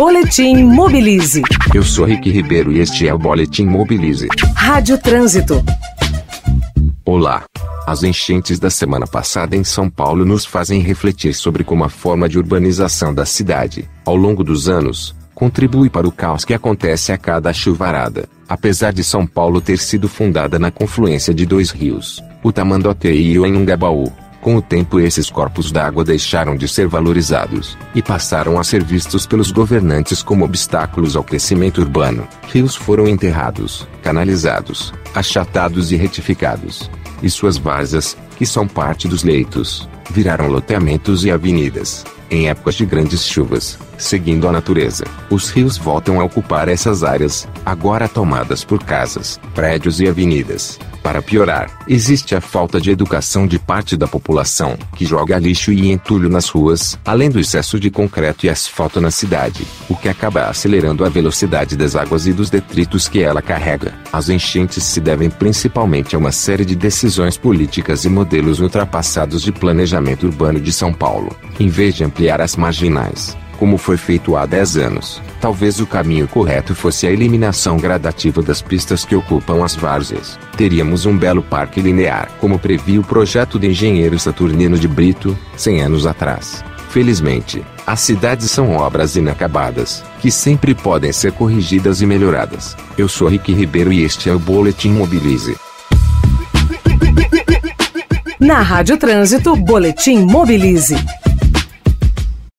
Boletim Mobilize. Eu sou Rick Ribeiro e este é o Boletim Mobilize. Rádio Trânsito. Olá. As enchentes da semana passada em São Paulo nos fazem refletir sobre como a forma de urbanização da cidade, ao longo dos anos, contribui para o caos que acontece a cada chuvarada. Apesar de São Paulo ter sido fundada na confluência de dois rios, o Tamanduateí e o Anhangabaú, com o tempo esses corpos d'água deixaram de ser valorizados, e passaram a ser vistos pelos governantes como obstáculos ao crescimento urbano. Rios foram enterrados, canalizados, achatados e retificados. E suas várzeas, que são parte dos leitos, viraram loteamentos e avenidas. Em épocas de grandes chuvas, seguindo a natureza, os rios voltam a ocupar essas áreas, agora tomadas por casas, prédios e avenidas. Para piorar, existe a falta de educação de parte da população, que joga lixo e entulho nas ruas, além do excesso de concreto e asfalto na cidade, o que acaba acelerando a velocidade das águas e dos detritos que ela carrega. As enchentes se devem principalmente a uma série de decisões políticas e modelos ultrapassados de planejamento urbano de São Paulo, em vez de ampliar as marginais como foi feito há 10 anos. Talvez o caminho correto fosse a eliminação gradativa das pistas que ocupam as várzeas. Teríamos um belo parque linear, como previa o projeto do engenheiro Saturnino de Brito, 100 anos atrás. Felizmente, as cidades são obras inacabadas, que sempre podem ser corrigidas e melhoradas. Eu sou Rick Ribeiro e este é o Boletim Mobilize. Na Rádio Trânsito, Boletim Mobilize.